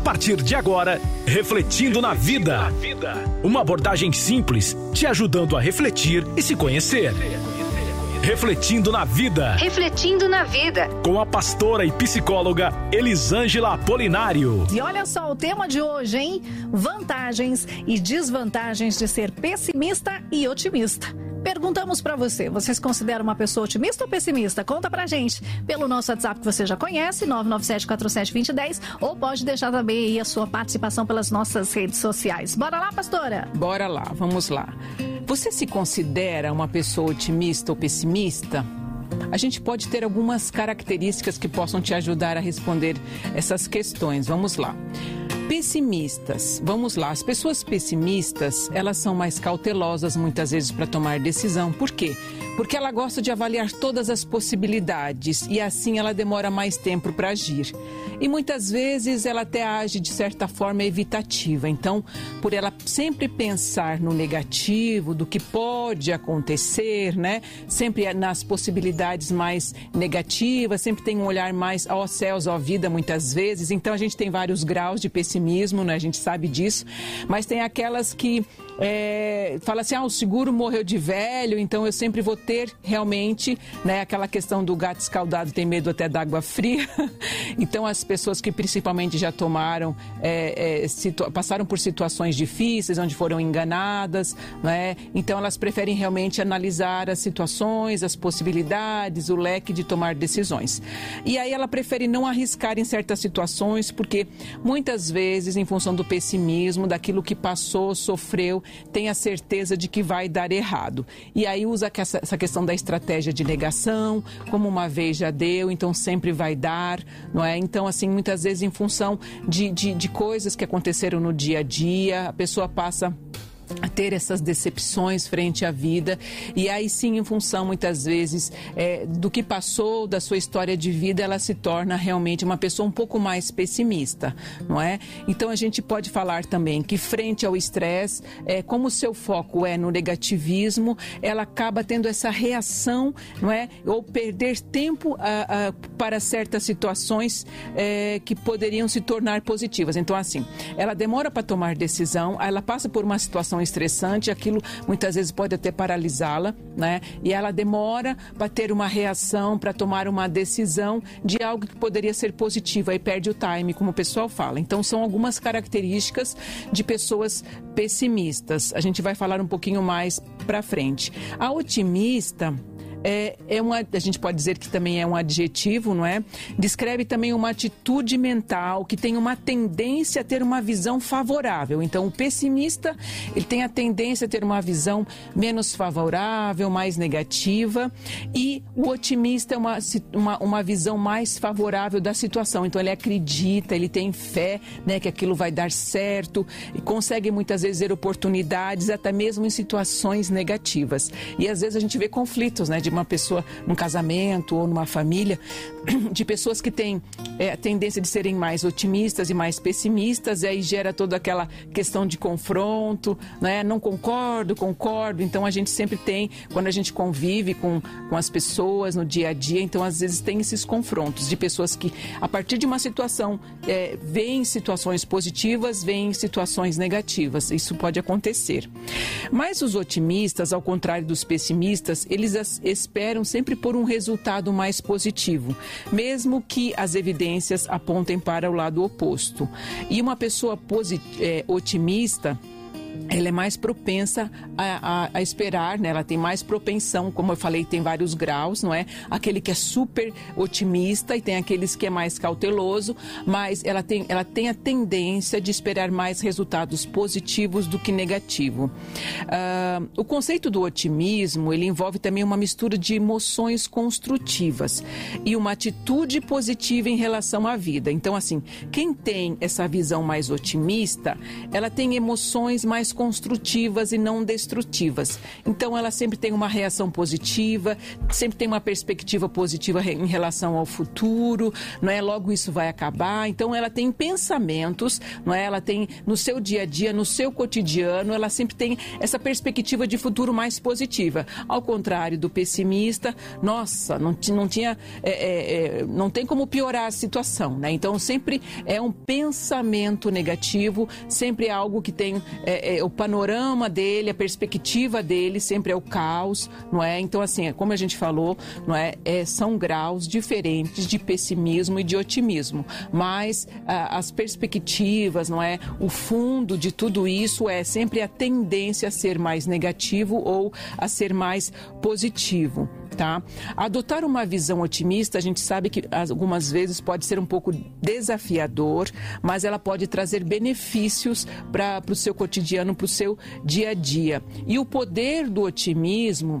A partir de agora, Refletindo na Vida. Uma abordagem simples, te ajudando a refletir e se conhecer. Refletindo na Vida. Refletindo na Vida. Com a pastora e psicóloga Elisângela Apolinário. E olha só o tema de hoje, hein? Vantagens e desvantagens de ser pessimista e otimista. Perguntamos para você, você se considera uma pessoa otimista ou pessimista? Conta pra gente pelo nosso WhatsApp que você já conhece, 997-47-2010, ou pode deixar também aí a sua participação pelas nossas redes sociais. Bora lá, pastora? Bora lá, vamos lá. Você se considera uma pessoa otimista ou pessimista? A gente pode ter algumas características que possam te ajudar a responder essas questões. Vamos lá pessimistas. Vamos lá, as pessoas pessimistas, elas são mais cautelosas muitas vezes para tomar decisão. Por quê? Porque ela gosta de avaliar todas as possibilidades e assim ela demora mais tempo para agir. E muitas vezes ela até age de certa forma evitativa. Então, por ela sempre pensar no negativo, do que pode acontecer, né? Sempre nas possibilidades mais negativas, sempre tem um olhar mais ó céus, ó vida muitas vezes. Então a gente tem vários graus de pessimismo né? A gente sabe disso. Mas tem aquelas que é, fala assim, ah, o seguro morreu de velho, então eu sempre vou ter realmente, né, aquela questão do gato escaldado tem medo até da água fria. então as pessoas que principalmente já tomaram, é, é, passaram por situações difíceis, onde foram enganadas, né? Então elas preferem realmente analisar as situações, as possibilidades, o leque de tomar decisões. E aí ela prefere não arriscar em certas situações, porque muitas vezes, em função do pessimismo, daquilo que passou, sofreu, tem a certeza de que vai dar errado. E aí usa essa questão da estratégia de negação, como uma vez já deu, então sempre vai dar, não é? Então, assim, muitas vezes em função de, de, de coisas que aconteceram no dia a dia, a pessoa passa ter essas decepções frente à vida. E aí sim em função muitas vezes é, do que passou da sua história de vida ela se torna realmente uma pessoa um pouco mais pessimista não é? Então a gente pode falar também que frente ao estresse é, como o seu foco é no negativismo ela acaba tendo essa reação não é? Ou perder tempo a, a, para certas situações é, que poderiam se tornar positivas. Então assim ela demora para tomar decisão ela passa por uma situação estressante, aquilo muitas vezes pode até paralisá-la, né? E ela demora para ter uma reação, para tomar uma decisão de algo que poderia ser positivo, aí perde o time, como o pessoal fala. Então são algumas características de pessoas pessimistas. A gente vai falar um pouquinho mais para frente. A otimista é, é uma, a gente pode dizer que também é um adjetivo, não é? Descreve também uma atitude mental que tem uma tendência a ter uma visão favorável. Então, o pessimista, ele tem a tendência a ter uma visão menos favorável, mais negativa, e o otimista é uma, uma, uma visão mais favorável da situação. Então, ele acredita, ele tem fé, né, que aquilo vai dar certo, e consegue muitas vezes ver oportunidades, até mesmo em situações negativas. E às vezes a gente vê conflitos, né, de de uma pessoa num casamento ou numa família, de pessoas que têm é, tendência de serem mais otimistas e mais pessimistas, e aí gera toda aquela questão de confronto, né? não concordo, concordo. Então a gente sempre tem, quando a gente convive com, com as pessoas no dia a dia, então às vezes tem esses confrontos de pessoas que, a partir de uma situação, é, veem situações positivas, veem situações negativas. Isso pode acontecer. Mas os otimistas, ao contrário dos pessimistas, eles esperam sempre por um resultado mais positivo, mesmo que as evidências apontem para o lado oposto. E uma pessoa é, otimista ela é mais propensa a, a, a, esperar, né? Ela tem mais propensão, como eu falei, tem vários graus, não é? Aquele que é super otimista e tem aqueles que é mais cauteloso, mas ela tem, ela tem a tendência de esperar mais resultados positivos do que negativo. Uh, o conceito do otimismo, ele envolve também uma mistura de emoções construtivas e uma atitude positiva em relação à vida. Então, assim, quem tem essa visão mais otimista, ela tem emoções mais construtivas e não destrutivas. Então, ela sempre tem uma reação positiva, sempre tem uma perspectiva positiva em relação ao futuro, não é? Logo isso vai acabar. Então, ela tem pensamentos, não é? Ela tem no seu dia a dia, no seu cotidiano, ela sempre tem essa perspectiva de futuro mais positiva. Ao contrário do pessimista, nossa, não, não tinha, é, é, é, não tem como piorar a situação, né? Então, sempre é um pensamento negativo, sempre é algo que tem é, é, o panorama dele, a perspectiva dele, sempre é o caos, não é? Então, assim, é como a gente falou, não é? é são graus diferentes de pessimismo e de otimismo, mas ah, as perspectivas, não é? O fundo de tudo isso é sempre a tendência a ser mais negativo ou a ser mais positivo tá? Adotar uma visão otimista, a gente sabe que algumas vezes pode ser um pouco desafiador, mas ela pode trazer benefícios para o seu cotidiano, para o seu dia a dia. E o poder do otimismo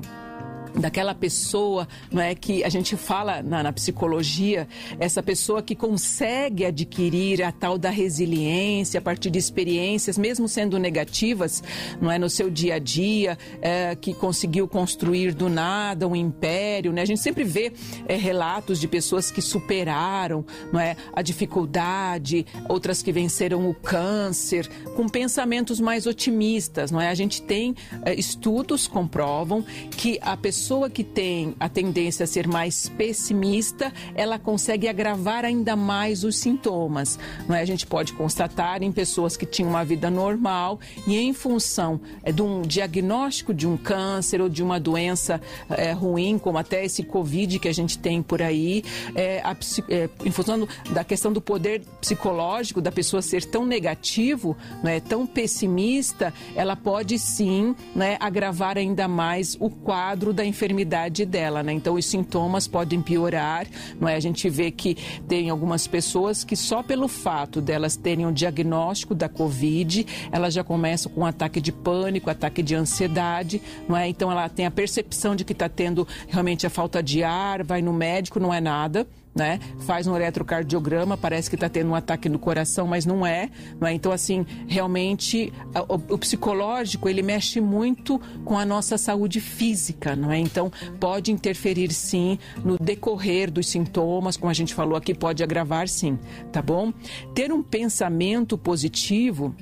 daquela pessoa, não é que a gente fala na, na, psicologia, essa pessoa que consegue adquirir a tal da resiliência a partir de experiências, mesmo sendo negativas, não é no seu dia a dia, é, que conseguiu construir do nada um império, né? A gente sempre vê é, relatos de pessoas que superaram, não é, a dificuldade, outras que venceram o câncer, com pensamentos mais otimistas, não é? A gente tem é, estudos comprovam que a pessoa pessoa que tem a tendência a ser mais pessimista, ela consegue agravar ainda mais os sintomas. Não é? A gente pode constatar em pessoas que tinham uma vida normal e em função é, de um diagnóstico de um câncer ou de uma doença é, ruim, como até esse Covid que a gente tem por aí, é, a, é, em função da questão do poder psicológico da pessoa ser tão negativo, não é, tão pessimista, ela pode sim né, agravar ainda mais o quadro da enfermidade dela, né? Então os sintomas podem piorar, não é? A gente vê que tem algumas pessoas que só pelo fato delas terem um diagnóstico da Covid, elas já começam com um ataque de pânico, ataque de ansiedade, não é? Então ela tem a percepção de que está tendo realmente a falta de ar, vai no médico, não é nada né? Faz um eletrocardiograma, parece que está tendo um ataque no coração, mas não é, é? Então, assim, realmente o, o, psicológico ele mexe muito com a nossa saúde física, não é? Então, pode interferir sim no decorrer dos sintomas, como a gente falou aqui, pode agravar sim, tá bom? Ter um pensamento positivo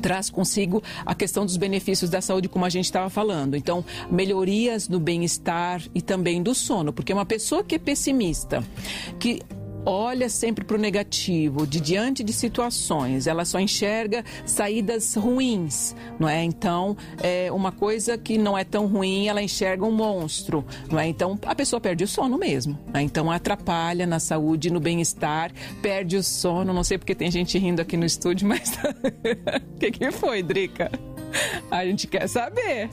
traz consigo a questão dos benefícios da saúde, como a gente estava falando. Então, melhorias no bem-estar e também do sono, porque uma pessoa que é pessimista, que olha sempre para o negativo, de diante de situações, ela só enxerga saídas ruins, não é? Então, é uma coisa que não é tão ruim, ela enxerga um monstro, não é? Então, a pessoa perde o sono mesmo, né? Então, atrapalha na saúde, no bem-estar, perde o sono, não sei porque tem gente rindo aqui no estúdio, mas o que, que foi, Drica? A gente quer saber.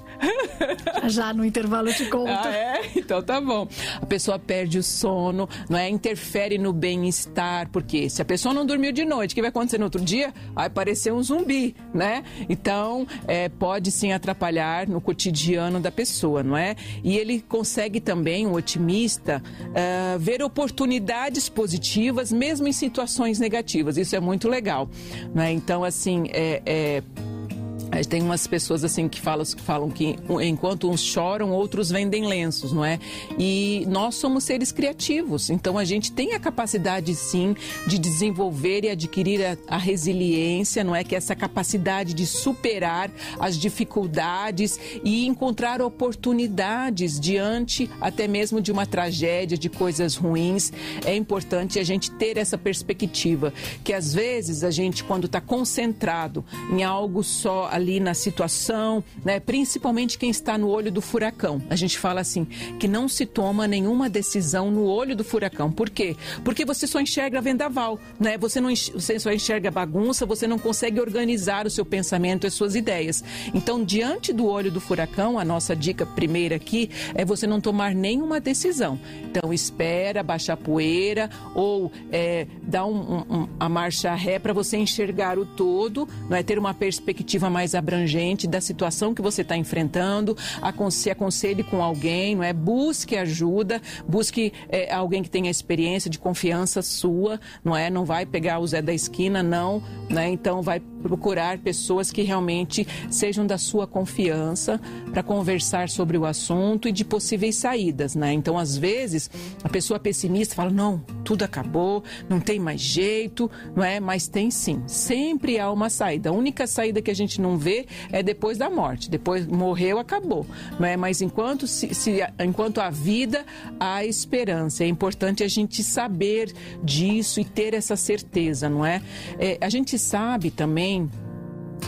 Já no intervalo te conto. Ah, é? Então tá bom. A pessoa perde o sono, não é? Interfere no bem-estar, porque se a pessoa não dormiu de noite, o que vai acontecer no outro dia? Vai parecer um zumbi, né? Então, é, pode sim atrapalhar no cotidiano da pessoa, não é? E ele consegue também, um otimista, uh, ver oportunidades positivas, mesmo em situações negativas. Isso é muito legal, não é? Então, assim, é, é tem umas pessoas assim que falam, que falam que enquanto uns choram, outros vendem lenços, não é? E nós somos seres criativos, então a gente tem a capacidade sim de desenvolver e adquirir a, a resiliência, não é? Que é essa capacidade de superar as dificuldades e encontrar oportunidades diante até mesmo de uma tragédia, de coisas ruins. É importante a gente ter essa perspectiva, que às vezes a gente, quando está concentrado em algo só ali na situação, né? principalmente quem está no olho do furacão. A gente fala assim, que não se toma nenhuma decisão no olho do furacão. Por quê? Porque você só enxerga vendaval, né? Você, não, você só enxerga bagunça, você não consegue organizar o seu pensamento e as suas ideias. Então, diante do olho do furacão, a nossa dica primeira aqui é você não tomar nenhuma decisão. Então, espera, baixa a poeira ou é, dá um, um, a marcha ré para você enxergar o todo, não é ter uma perspectiva mais mais abrangente da situação que você está enfrentando, se aconselhe com alguém, não é? Busque ajuda, busque é, alguém que tenha experiência de confiança sua, não é? Não vai pegar o Zé da esquina, não, né? Então vai procurar pessoas que realmente sejam da sua confiança para conversar sobre o assunto e de possíveis saídas, né? Então, às vezes, a pessoa pessimista fala: "Não, tudo acabou, não tem mais jeito", não é? Mas tem sim. Sempre há uma saída. A única saída que a gente não vê é depois da morte. Depois morreu, acabou, não é? Mas enquanto se, se enquanto há vida, há esperança. É importante a gente saber disso e ter essa certeza, não é? é a gente sabe também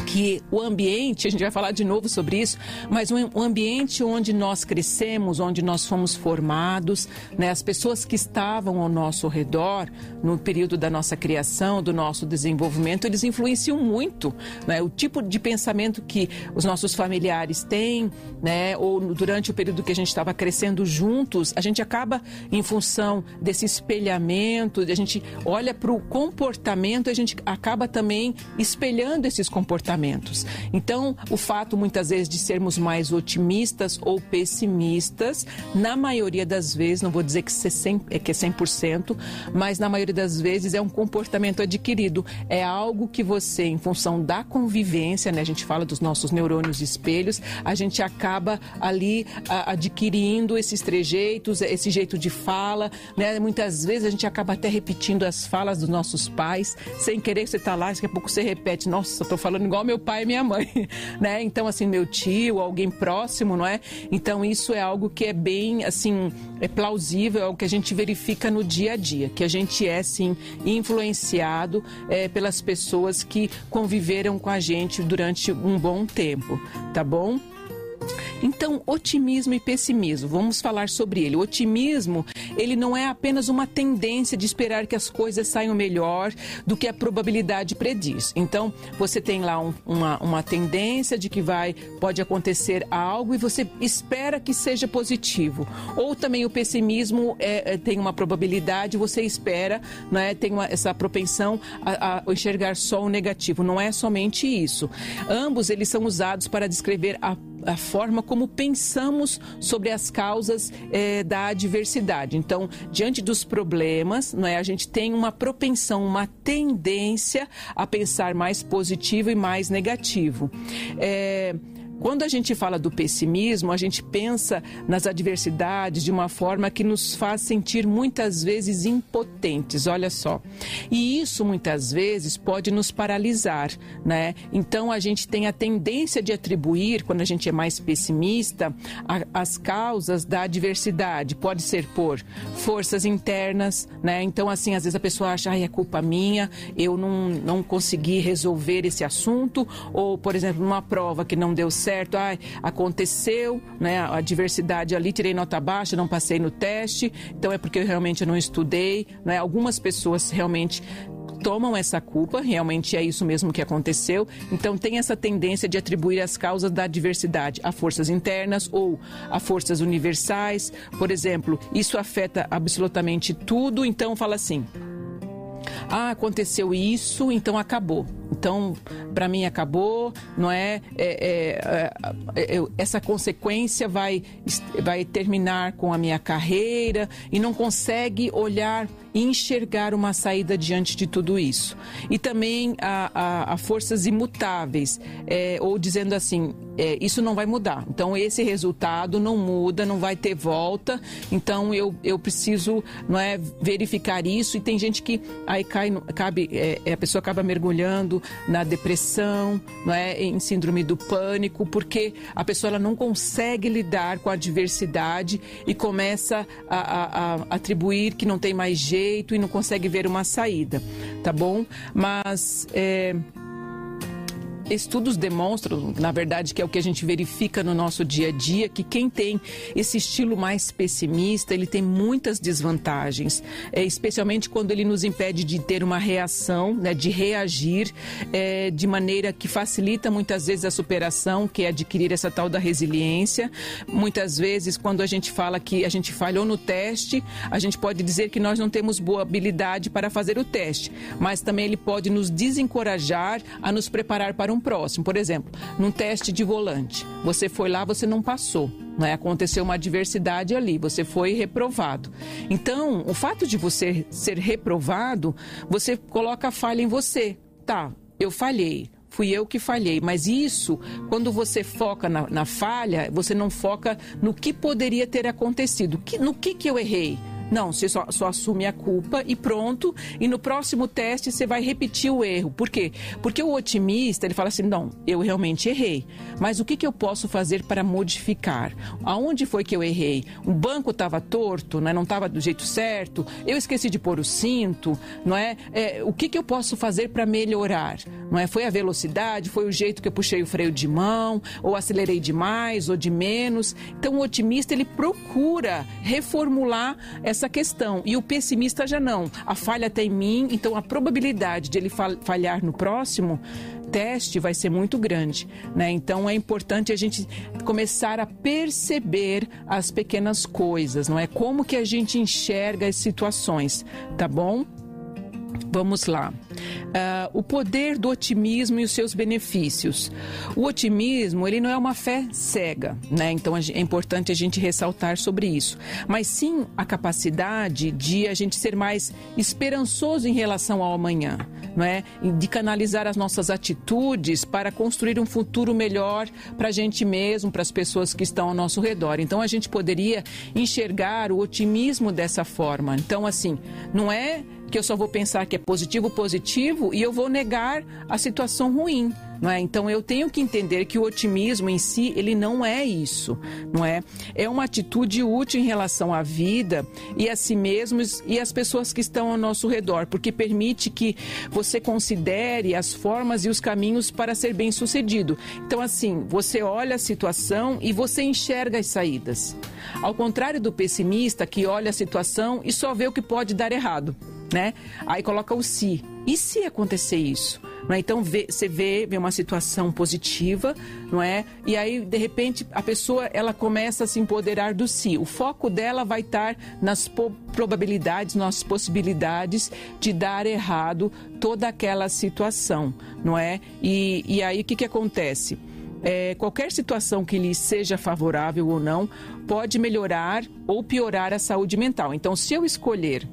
que o ambiente, a gente vai falar de novo sobre isso, mas um ambiente onde nós crescemos, onde nós fomos formados, né, as pessoas que estavam ao nosso redor no período da nossa criação, do nosso desenvolvimento, eles influenciam muito, né, o tipo de pensamento que os nossos familiares têm, né, ou durante o período que a gente estava crescendo juntos, a gente acaba em função desse espelhamento, a gente olha para o comportamento, a gente acaba também espelhando esses comportamentos comportamentos. Então, o fato muitas vezes de sermos mais otimistas ou pessimistas, na maioria das vezes, não vou dizer que, 100, é que é 100%, mas na maioria das vezes é um comportamento adquirido. É algo que você, em função da convivência, né, a gente fala dos nossos neurônios espelhos, a gente acaba ali a, adquirindo esses trejeitos, esse jeito de fala, né? Muitas vezes a gente acaba até repetindo as falas dos nossos pais, sem querer você está lá, daqui a pouco você repete, nossa, estou falando igual meu pai e minha mãe, né? Então, assim, meu tio, alguém próximo, não é? Então, isso é algo que é bem, assim, é plausível, é algo que a gente verifica no dia a dia, que a gente é, sim, influenciado é, pelas pessoas que conviveram com a gente durante um bom tempo, tá bom? Então, otimismo e pessimismo, vamos falar sobre ele. O otimismo, ele não é apenas uma tendência de esperar que as coisas saiam melhor do que a probabilidade prediz. Então, você tem lá um, uma, uma tendência de que vai, pode acontecer algo e você espera que seja positivo. Ou também o pessimismo é, é tem uma probabilidade, você espera, não é, tem uma, essa propensão a, a enxergar só o negativo. Não é somente isso. Ambos eles são usados para descrever a a forma como pensamos sobre as causas é, da adversidade. Então, diante dos problemas, não é, a gente tem uma propensão, uma tendência a pensar mais positivo e mais negativo. É, quando a gente fala do pessimismo, a gente pensa nas adversidades de uma forma que nos faz sentir muitas vezes impotentes, olha só. E isso muitas vezes pode nos paralisar, né? Então a gente tem a tendência de atribuir, quando a gente é mais pessimista, a, as causas da adversidade. Pode ser por forças internas, né? Então, assim, às vezes a pessoa acha, ai, é culpa minha, eu não, não consegui resolver esse assunto, ou, por exemplo, numa prova que não deu certo certo, ah, aconteceu, né, a diversidade ali, tirei nota baixa, não passei no teste, então é porque eu realmente não estudei, né? Algumas pessoas realmente tomam essa culpa, realmente é isso mesmo que aconteceu. Então tem essa tendência de atribuir as causas da diversidade a forças internas ou a forças universais. Por exemplo, isso afeta absolutamente tudo, então fala assim: ah, aconteceu isso, então acabou. Então, para mim acabou, não é? É, é, é? é, Essa consequência vai, vai terminar com a minha carreira e não consegue olhar e enxergar uma saída diante de tudo isso. E também a, a, a forças imutáveis, é, ou dizendo assim, isso não vai mudar. Então, esse resultado não muda, não vai ter volta. Então, eu, eu preciso não é, verificar isso. E tem gente que aí cai, cabe, a pessoa acaba mergulhando na depressão, não é, em síndrome do pânico, porque a pessoa ela não consegue lidar com a adversidade e começa a, a, a atribuir que não tem mais jeito e não consegue ver uma saída, tá bom? Mas é, estudos demonstram, na verdade, que é o que a gente verifica no nosso dia a dia, que quem tem esse estilo mais pessimista, ele tem muitas desvantagens, é, especialmente quando ele nos impede de ter uma reação, né, de reagir é, de maneira que facilita muitas vezes a superação, que é adquirir essa tal da resiliência. Muitas vezes, quando a gente fala que a gente falhou no teste, a gente pode dizer que nós não temos boa habilidade para fazer o teste, mas também ele pode nos desencorajar a nos preparar para um um próximo. Por exemplo, num teste de volante, você foi lá, você não passou. Né? Aconteceu uma adversidade ali, você foi reprovado. Então, o fato de você ser reprovado, você coloca a falha em você. Tá, eu falhei, fui eu que falhei. Mas isso, quando você foca na, na falha, você não foca no que poderia ter acontecido. Que, no que, que eu errei? Não, você só, só, assume a culpa e pronto. E no próximo teste você vai repetir o erro. Por quê? Porque o otimista, ele fala assim, não, eu realmente errei. Mas o que, que eu posso fazer para modificar? Aonde foi que eu errei? O banco estava torto, né? não estava do jeito certo? Eu esqueci de pôr o cinto, não é? é o que, que eu posso fazer para melhorar? Não é? Foi a velocidade? Foi o jeito que eu puxei o freio de mão? Ou acelerei demais ou de menos? Então o otimista, ele procura reformular essa essa questão. E o pessimista já não. A falha está em mim, então a probabilidade de ele falhar no próximo teste vai ser muito grande, né? Então é importante a gente começar a perceber as pequenas coisas, não é? Como que a gente enxerga as situações, tá bom? Vamos lá. Uh, o poder do otimismo e os seus benefícios. O otimismo, ele não é uma fé cega, né? Então é importante a gente ressaltar sobre isso. Mas sim a capacidade de a gente ser mais esperançoso em relação ao amanhã, não é? De canalizar as nossas atitudes para construir um futuro melhor para a gente mesmo, para as pessoas que estão ao nosso redor. Então a gente poderia enxergar o otimismo dessa forma. Então, assim, não é que eu só vou pensar que é positivo, positivo e eu vou negar a situação ruim. Não é? Então eu tenho que entender que o otimismo em si ele não é isso, não é? É uma atitude útil em relação à vida e a si mesmos e às pessoas que estão ao nosso redor, porque permite que você considere as formas e os caminhos para ser bem sucedido. Então assim você olha a situação e você enxerga as saídas. Ao contrário do pessimista que olha a situação e só vê o que pode dar errado né? Aí coloca o se. E se acontecer isso? É? Então vê, você vê, vê uma situação positiva, não é? E aí de repente a pessoa ela começa a se empoderar do si. O foco dela vai estar nas probabilidades, nas possibilidades de dar errado toda aquela situação, não é? E, e aí o que, que acontece? É, qualquer situação que lhe seja favorável ou não pode melhorar ou piorar a saúde mental. Então, se eu escolher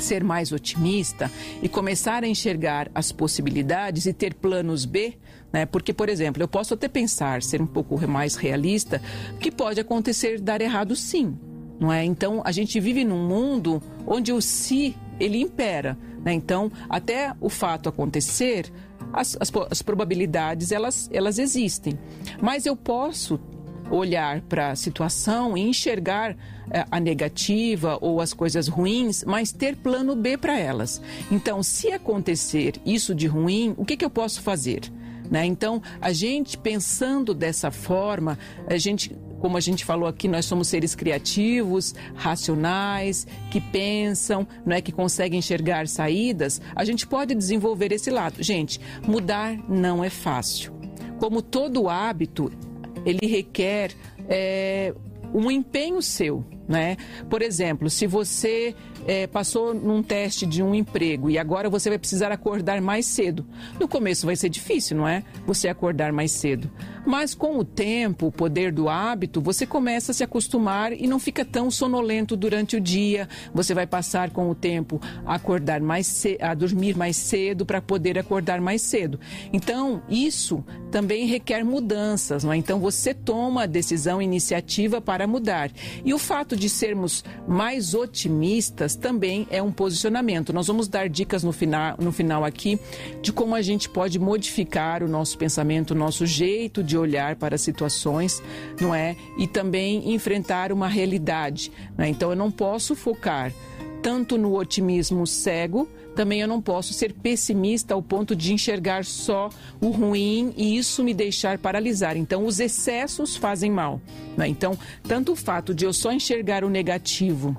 ser mais otimista e começar a enxergar as possibilidades e ter planos B, né? Porque, por exemplo, eu posso até pensar, ser um pouco mais realista, que pode acontecer dar errado sim, não é? Então, a gente vive num mundo onde o se ele impera, né? Então, até o fato acontecer, as, as, as probabilidades elas, elas existem, mas eu posso olhar para a situação e enxergar eh, a negativa ou as coisas ruins, mas ter plano B para elas. Então, se acontecer isso de ruim, o que, que eu posso fazer? Né? Então, a gente pensando dessa forma, a gente como a gente falou aqui, nós somos seres criativos, racionais, que pensam, não é que conseguem enxergar saídas. A gente pode desenvolver esse lado. Gente, mudar não é fácil. Como todo hábito, ele requer é, um empenho seu, né? Por exemplo, se você é, passou num teste de um emprego e agora você vai precisar acordar mais cedo. No começo vai ser difícil, não é? Você acordar mais cedo. Mas com o tempo, o poder do hábito, você começa a se acostumar e não fica tão sonolento durante o dia. Você vai passar com o tempo a acordar mais cedo, a dormir mais cedo para poder acordar mais cedo. Então, isso também requer mudanças, não é? Então você toma a decisão, iniciativa para mudar. E o fato de sermos mais otimistas também é um posicionamento. Nós vamos dar dicas no final, no final aqui de como a gente pode modificar o nosso pensamento, o nosso jeito de olhar para situações, não é? E também enfrentar uma realidade. é? Então eu não posso focar tanto no otimismo cego, também eu não posso ser pessimista ao ponto de enxergar só o ruim e isso me deixar paralisar. Então, os excessos fazem mal. Né? Então, tanto o fato de eu só enxergar o negativo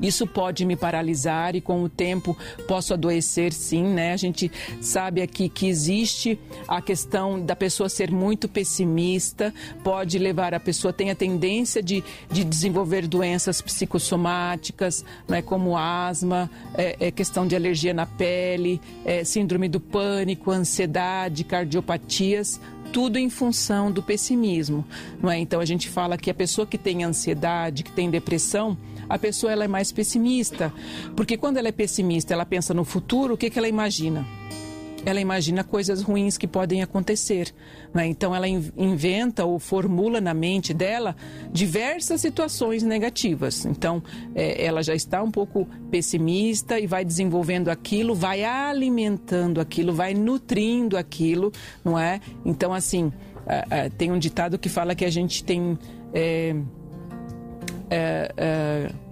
isso pode me paralisar e com o tempo posso adoecer sim, né? A gente sabe aqui que existe a questão da pessoa ser muito pessimista, pode levar a pessoa tem a tendência de, de desenvolver doenças psicossomáticas, né? como asma, é, é questão de alergia na pele, é, síndrome do pânico, ansiedade, cardiopatias, tudo em função do pessimismo, não é? Então a gente fala que a pessoa que tem ansiedade, que tem depressão, a pessoa ela é mais pessimista, porque quando ela é pessimista, ela pensa no futuro, o que, que ela imagina? ela imagina coisas ruins que podem acontecer. Né? Então, ela inventa ou formula na mente dela diversas situações negativas. Então, é, ela já está um pouco pessimista e vai desenvolvendo aquilo, vai alimentando aquilo, vai nutrindo aquilo, não é? Então, assim, tem um ditado que fala que a gente tem. É, é, é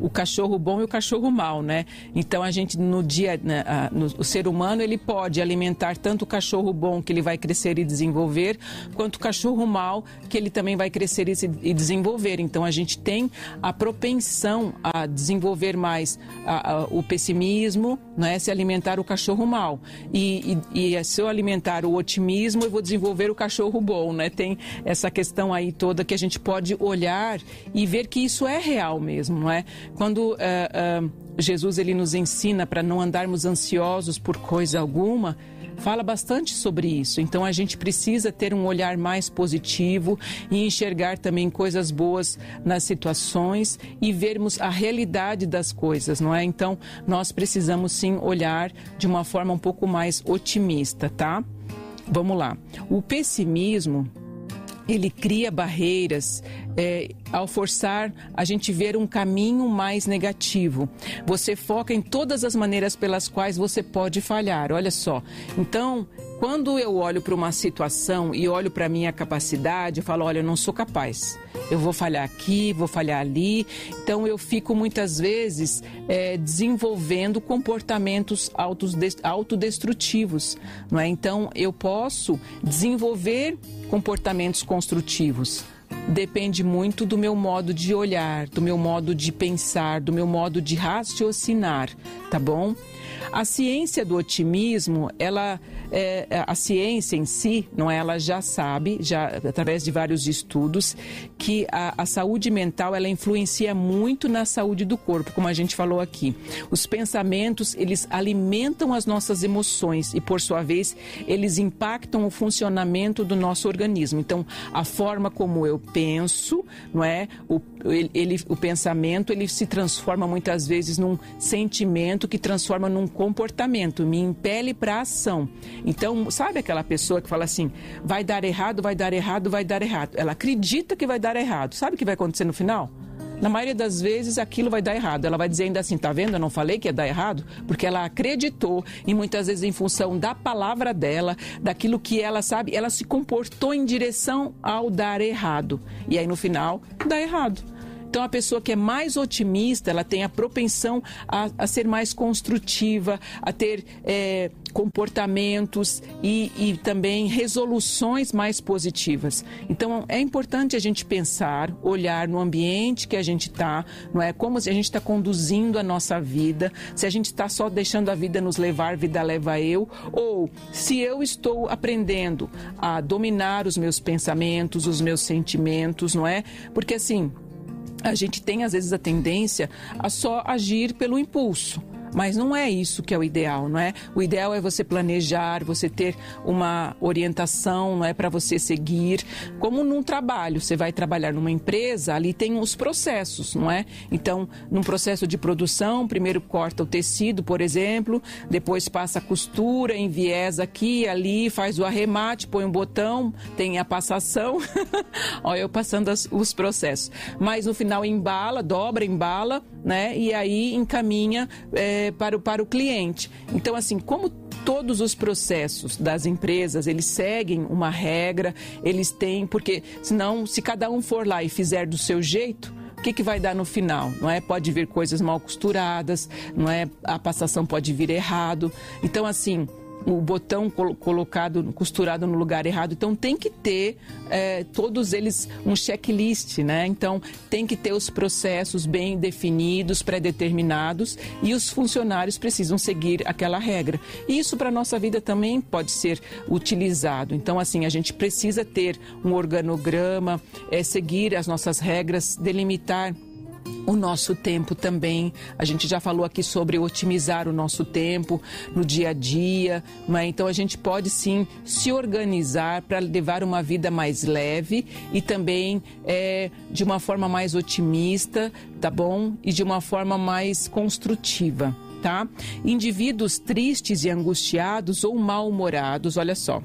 o cachorro bom e o cachorro mau, né? Então a gente no dia, né, no, o ser humano ele pode alimentar tanto o cachorro bom que ele vai crescer e desenvolver, quanto o cachorro mau que ele também vai crescer e, se, e desenvolver. Então a gente tem a propensão a desenvolver mais a, a, o pessimismo, né? Se alimentar o cachorro mau e, e, e se eu alimentar o otimismo eu vou desenvolver o cachorro bom, né? Tem essa questão aí toda que a gente pode olhar e ver que isso é real mesmo, não é? Quando uh, uh, Jesus ele nos ensina para não andarmos ansiosos por coisa alguma, fala bastante sobre isso. Então a gente precisa ter um olhar mais positivo e enxergar também coisas boas nas situações e vermos a realidade das coisas, não é? Então nós precisamos sim olhar de uma forma um pouco mais otimista, tá? Vamos lá. O pessimismo ele cria barreiras é, ao forçar a gente ver um caminho mais negativo. Você foca em todas as maneiras pelas quais você pode falhar. Olha só. Então, quando eu olho para uma situação e olho para minha capacidade, eu falo: olha, eu não sou capaz. Eu vou falhar aqui, vou falhar ali. Então, eu fico muitas vezes é, desenvolvendo comportamentos autodestrutivos. Não é? Então, eu posso desenvolver comportamentos construtivos depende muito do meu modo de olhar, do meu modo de pensar, do meu modo de raciocinar, tá bom? A ciência do otimismo, ela, é, é, a ciência em si, não é, ela já sabe, já através de vários estudos, que a, a saúde mental ela influencia muito na saúde do corpo, como a gente falou aqui. Os pensamentos eles alimentam as nossas emoções e, por sua vez, eles impactam o funcionamento do nosso organismo. Então, a forma como eu penso, não é, o, ele, o pensamento ele se transforma muitas vezes num sentimento que transforma num comportamento, me impele para ação. Então, sabe aquela pessoa que fala assim: vai dar errado, vai dar errado, vai dar errado. Ela acredita que vai dar errado. Sabe o que vai acontecer no final? Na maioria das vezes aquilo vai dar errado. Ela vai dizer ainda assim, tá vendo? Eu não falei que ia dar errado, porque ela acreditou e muitas vezes em função da palavra dela, daquilo que ela sabe, ela se comportou em direção ao dar errado. E aí no final dá errado. Então, a pessoa que é mais otimista, ela tem a propensão a, a ser mais construtiva, a ter é, comportamentos e, e também resoluções mais positivas. Então, é importante a gente pensar, olhar no ambiente que a gente está, não é? Como se a gente está conduzindo a nossa vida, se a gente está só deixando a vida nos levar, vida leva eu, ou se eu estou aprendendo a dominar os meus pensamentos, os meus sentimentos, não é? Porque assim, a gente tem às vezes a tendência a só agir pelo impulso. Mas não é isso que é o ideal, não é? O ideal é você planejar, você ter uma orientação, não é para você seguir, como num trabalho. Você vai trabalhar numa empresa, ali tem os processos, não é? Então, num processo de produção, primeiro corta o tecido, por exemplo, depois passa a costura, enviesa aqui, ali, faz o arremate, põe um botão, tem a passação. Olha, eu passando as, os processos. Mas no final embala, dobra, embala, né? E aí encaminha. É, para, o, para o cliente. Então, assim, como todos os processos das empresas, eles seguem uma regra, eles têm, porque senão, se cada um for lá e fizer do seu jeito, o que, que vai dar no final? Não é? Pode vir coisas mal costuradas, não é? A passação pode vir errado. Então, assim, o botão colocado, costurado no lugar errado. Então tem que ter é, todos eles um checklist, né? Então tem que ter os processos bem definidos, pré-determinados e os funcionários precisam seguir aquela regra. E isso para nossa vida também pode ser utilizado. Então assim a gente precisa ter um organograma, é, seguir as nossas regras, delimitar o nosso tempo também. A gente já falou aqui sobre otimizar o nosso tempo no dia a dia, mas então a gente pode sim se organizar para levar uma vida mais leve e também é, de uma forma mais otimista, tá bom? E de uma forma mais construtiva. tá? Indivíduos tristes e angustiados ou mal-humorados, olha só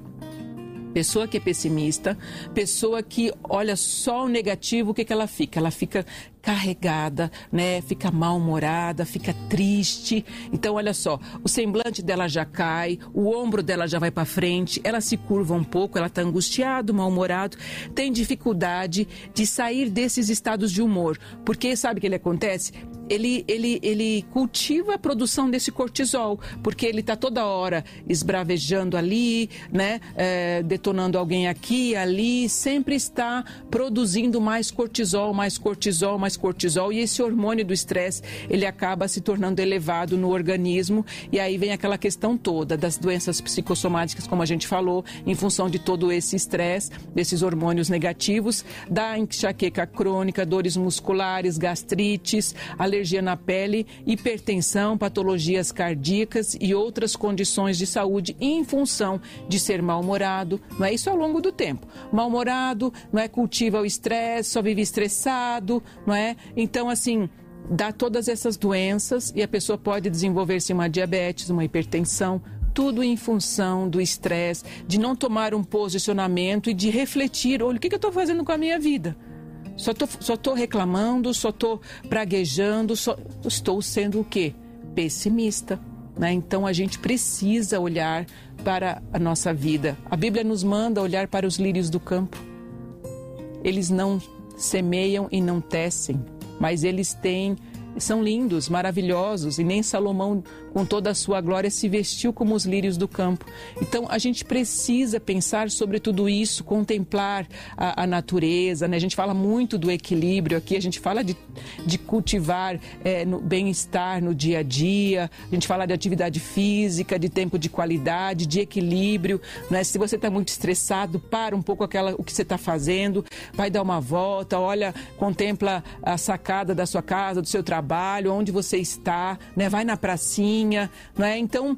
pessoa que é pessimista, pessoa que olha só o negativo, o que, que ela fica? Ela fica carregada, né? Fica mal-humorada, fica triste. Então, olha só, o semblante dela já cai, o ombro dela já vai para frente, ela se curva um pouco, ela está angustiado, mal-humorado, tem dificuldade de sair desses estados de humor. Porque sabe o que ele acontece? Ele, ele, ele cultiva a produção desse cortisol, porque ele está toda hora esbravejando ali, né, é, detonando alguém aqui, ali, sempre está produzindo mais cortisol, mais cortisol, mais cortisol, e esse hormônio do estresse, ele acaba se tornando elevado no organismo, e aí vem aquela questão toda das doenças psicossomáticas, como a gente falou, em função de todo esse estresse, desses hormônios negativos, da enxaqueca crônica, dores musculares, gastrites, alergia alergia na pele, hipertensão, patologias cardíacas e outras condições de saúde em função de ser mal-humorado. Não é isso ao longo do tempo. Mal-humorado, não é cultiva o estresse, só vive estressado, não é? Então, assim, dá todas essas doenças e a pessoa pode desenvolver-se uma diabetes, uma hipertensão, tudo em função do estresse, de não tomar um posicionamento e de refletir, olha, o que eu estou fazendo com a minha vida? Só tô, só tô reclamando, só tô praguejando, só estou sendo o quê? Pessimista. Né? Então a gente precisa olhar para a nossa vida. A Bíblia nos manda olhar para os lírios do campo. Eles não semeiam e não tecem, mas eles têm são lindos, maravilhosos, e nem Salomão, com toda a sua glória, se vestiu como os lírios do campo. Então, a gente precisa pensar sobre tudo isso, contemplar a, a natureza, né? A gente fala muito do equilíbrio aqui, a gente fala de, de cultivar é, no bem-estar no dia a dia, a gente fala de atividade física, de tempo de qualidade, de equilíbrio, né? Se você está muito estressado, para um pouco aquela, o que você está fazendo, vai dar uma volta, olha, contempla a sacada da sua casa, do seu trabalho, onde você está, né? Vai na pracinha, não é? Então,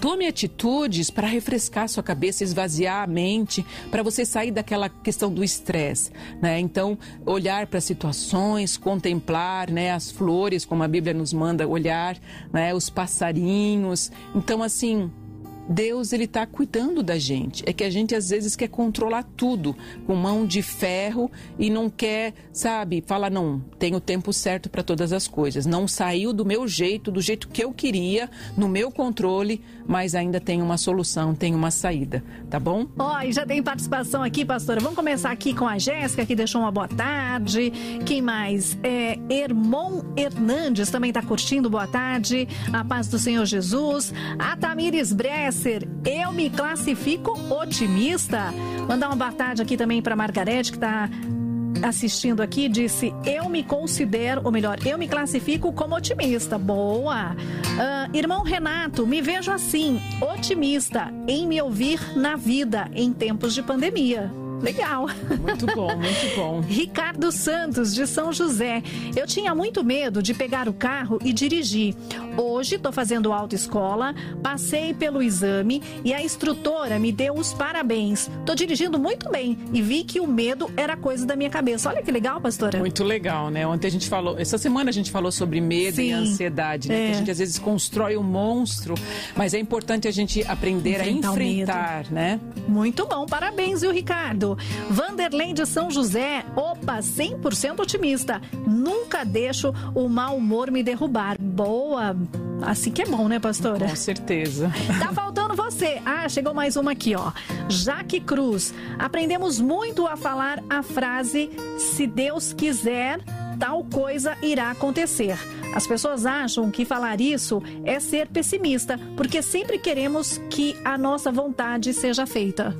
Tome atitudes para refrescar sua cabeça, esvaziar a mente, para você sair daquela questão do estresse, né? Então, olhar para situações, contemplar, né, as flores, como a Bíblia nos manda olhar, né, os passarinhos. Então, assim, Deus ele está cuidando da gente. É que a gente às vezes quer controlar tudo com mão de ferro e não quer, sabe, fala não, tem o tempo certo para todas as coisas. Não saiu do meu jeito, do jeito que eu queria, no meu controle, mas ainda tem uma solução, tem uma saída, tá bom? Ó, oh, e já tem participação aqui, pastora. Vamos começar aqui com a Jéssica, que deixou uma boa tarde. Quem mais? É, Hermon Hernandes também está curtindo, boa tarde. A paz do Senhor Jesus. A Tamires Bress eu me classifico otimista. Mandar uma boa tarde aqui também para Margarete, que está assistindo aqui disse: Eu me considero, ou melhor, eu me classifico como otimista. Boa! Uh, irmão Renato, me vejo assim, otimista em me ouvir na vida em tempos de pandemia. Legal. Muito bom, muito bom. Ricardo Santos, de São José. Eu tinha muito medo de pegar o carro e dirigir. Hoje estou fazendo autoescola, passei pelo exame e a instrutora me deu os parabéns. Estou dirigindo muito bem e vi que o medo era coisa da minha cabeça. Olha que legal, pastora. Muito legal, né? Ontem a gente falou, essa semana a gente falou sobre medo Sim, e ansiedade, né? É. Que a gente às vezes constrói um monstro, mas é importante a gente aprender enfrentar a enfrentar, né? Muito bom, parabéns, viu, Ricardo? Vanderlei de São José, opa, 100% otimista. Nunca deixo o mau humor me derrubar. Boa! Assim que é bom, né, pastora? Com certeza. Tá faltando você. Ah, chegou mais uma aqui, ó. Jaque Cruz. Aprendemos muito a falar a frase: se Deus quiser, tal coisa irá acontecer. As pessoas acham que falar isso é ser pessimista, porque sempre queremos que a nossa vontade seja feita.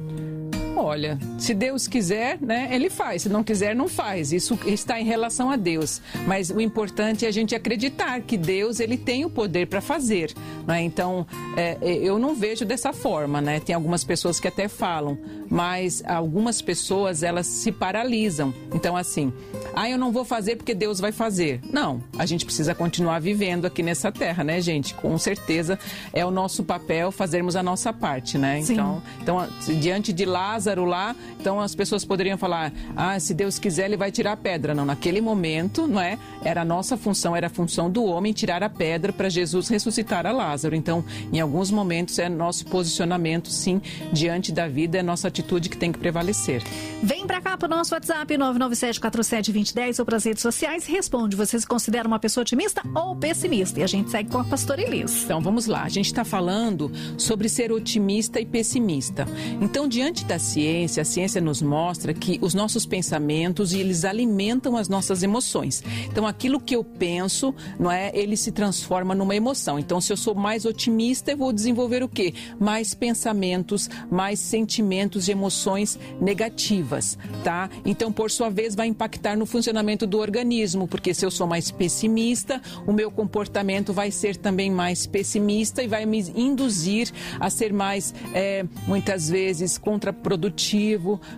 Olha, se Deus quiser, né, ele faz. Se não quiser, não faz. Isso está em relação a Deus. Mas o importante é a gente acreditar que Deus ele tem o poder para fazer. Né? Então, é, é, eu não vejo dessa forma, né? Tem algumas pessoas que até falam, mas algumas pessoas elas se paralisam. Então, assim, ah, eu não vou fazer porque Deus vai fazer. Não, a gente precisa continuar vivendo aqui nessa terra, né, gente? Com certeza é o nosso papel fazermos a nossa parte, né? Sim. Então, então diante de Lázaro Lázaro lá, então as pessoas poderiam falar: ah, se Deus quiser, ele vai tirar a pedra. Não, naquele momento, não é? Era a nossa função, era a função do homem tirar a pedra para Jesus ressuscitar a Lázaro. Então, em alguns momentos, é nosso posicionamento, sim, diante da vida, é nossa atitude que tem que prevalecer. Vem para cá para o nosso WhatsApp 997-47-2010 ou para as redes sociais e responde: você se considera uma pessoa otimista ou pessimista? E a gente segue com a pastora Elis. Então, vamos lá. A gente está falando sobre ser otimista e pessimista. Então, diante da ciência, a ciência nos mostra que os nossos pensamentos eles alimentam as nossas emoções. Então, aquilo que eu penso, não é, ele se transforma numa emoção. Então, se eu sou mais otimista, eu vou desenvolver o quê? Mais pensamentos, mais sentimentos e emoções negativas, tá? Então, por sua vez, vai impactar no funcionamento do organismo, porque se eu sou mais pessimista, o meu comportamento vai ser também mais pessimista e vai me induzir a ser mais, é, muitas vezes, contraprodutivo,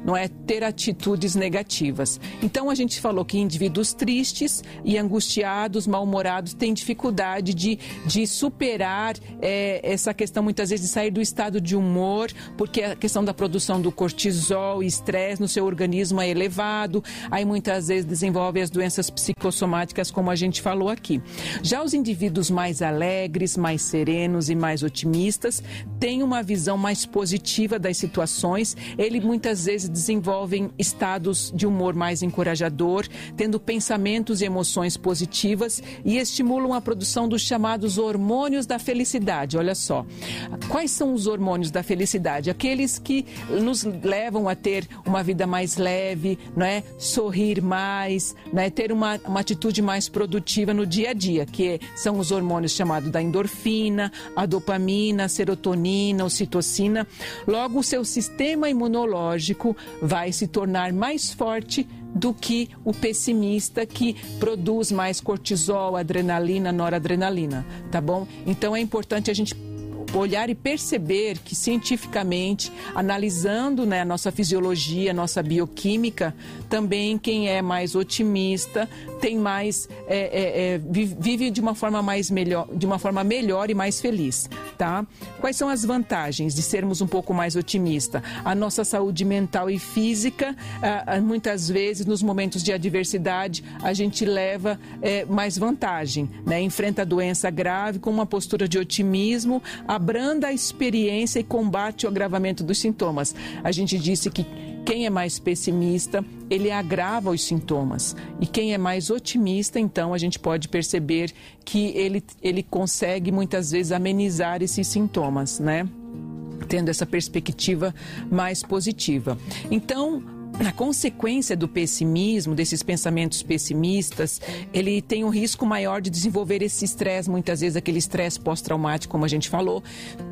não é? Ter atitudes negativas. Então, a gente falou que indivíduos tristes e angustiados, mal-humorados, têm dificuldade de, de superar é, essa questão, muitas vezes, de sair do estado de humor, porque a questão da produção do cortisol e estresse no seu organismo é elevado, aí muitas vezes desenvolve as doenças psicossomáticas, como a gente falou aqui. Já os indivíduos mais alegres, mais serenos e mais otimistas têm uma visão mais positiva das situações, ele muitas vezes desenvolvem estados de humor mais encorajador, tendo pensamentos e emoções positivas e estimulam a produção dos chamados hormônios da felicidade. Olha só, quais são os hormônios da felicidade? Aqueles que nos levam a ter uma vida mais leve, não é? Sorrir mais, não é? Ter uma, uma atitude mais produtiva no dia a dia, que são os hormônios chamados da endorfina, a dopamina, a serotonina, ocitocina. Logo, o seu sistema imunológico vai se tornar mais forte do que o pessimista que produz mais cortisol, adrenalina, noradrenalina, tá bom? Então é importante a gente olhar e perceber que cientificamente, analisando né, a nossa fisiologia, a nossa bioquímica, também quem é mais otimista tem mais é, é, é, vive de uma forma mais melhor, de uma forma melhor e mais feliz, tá? Quais são as vantagens de sermos um pouco mais otimista? A nossa saúde mental e física, muitas vezes nos momentos de adversidade, a gente leva é, mais vantagem, né? Enfrenta a doença grave com uma postura de otimismo, abranda a experiência e combate o agravamento dos sintomas. A gente disse que quem é mais pessimista, ele agrava os sintomas. E quem é mais otimista, então, a gente pode perceber que ele, ele consegue muitas vezes amenizar esses sintomas, né? Tendo essa perspectiva mais positiva. Então, na consequência do pessimismo, desses pensamentos pessimistas, ele tem um risco maior de desenvolver esse estresse, muitas vezes aquele estresse pós-traumático, como a gente falou.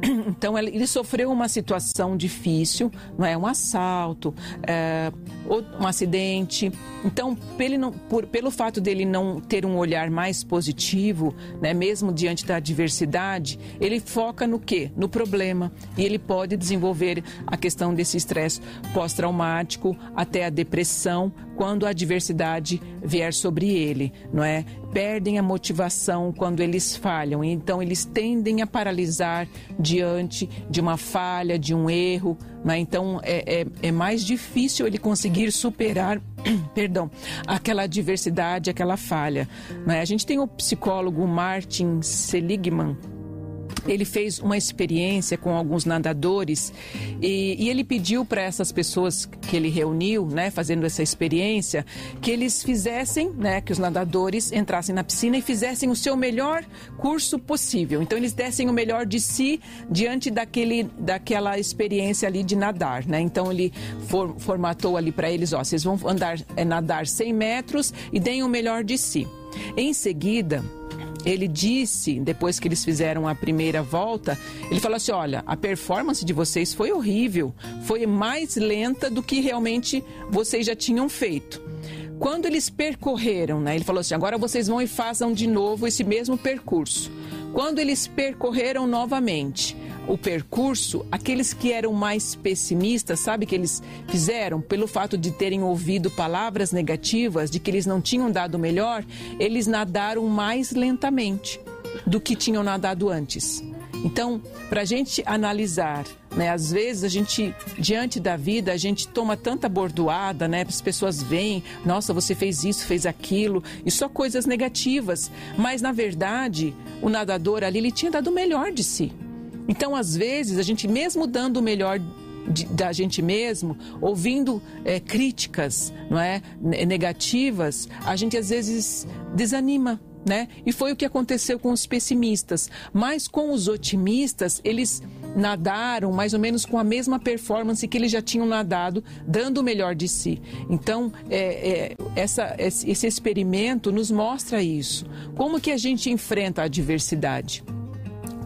Então, ele sofreu uma situação difícil, não é? Um assalto, é, um acidente. Então, pelo, não, por, pelo fato dele não ter um olhar mais positivo, né, mesmo diante da adversidade, ele foca no quê? No problema. E ele pode desenvolver a questão desse estresse pós-traumático, até a depressão quando a adversidade vier sobre ele, não é? Perdem a motivação quando eles falham, então eles tendem a paralisar diante de uma falha, de um erro, é? Então é, é, é mais difícil ele conseguir superar, perdão, aquela adversidade, aquela falha. É? A gente tem o psicólogo Martin Seligman, ele fez uma experiência com alguns nadadores e, e ele pediu para essas pessoas que ele reuniu, né, fazendo essa experiência, que eles fizessem, né, que os nadadores entrassem na piscina e fizessem o seu melhor curso possível. Então eles dessem o melhor de si diante daquele, daquela experiência ali de nadar, né? Então ele for, formatou ali para eles, ó, vocês vão andar, é, nadar 100 metros e deem o melhor de si. Em seguida, ele disse, depois que eles fizeram a primeira volta, ele falou assim: olha, a performance de vocês foi horrível, foi mais lenta do que realmente vocês já tinham feito. Quando eles percorreram, né, ele falou assim: agora vocês vão e façam de novo esse mesmo percurso. Quando eles percorreram novamente, o percurso, aqueles que eram mais pessimistas, sabe que eles fizeram? Pelo fato de terem ouvido palavras negativas, de que eles não tinham dado melhor, eles nadaram mais lentamente do que tinham nadado antes. Então, para a gente analisar, né, às vezes a gente, diante da vida, a gente toma tanta bordoada, né, as pessoas veem, nossa, você fez isso, fez aquilo, e só coisas negativas. Mas, na verdade, o nadador ali, ele tinha dado o melhor de si. Então, às vezes, a gente, mesmo dando o melhor de, da gente mesmo, ouvindo é, críticas não é, negativas, a gente às vezes desanima. Né? E foi o que aconteceu com os pessimistas. Mas com os otimistas, eles nadaram mais ou menos com a mesma performance que eles já tinham nadado, dando o melhor de si. Então, é, é, essa, esse experimento nos mostra isso. Como que a gente enfrenta a adversidade?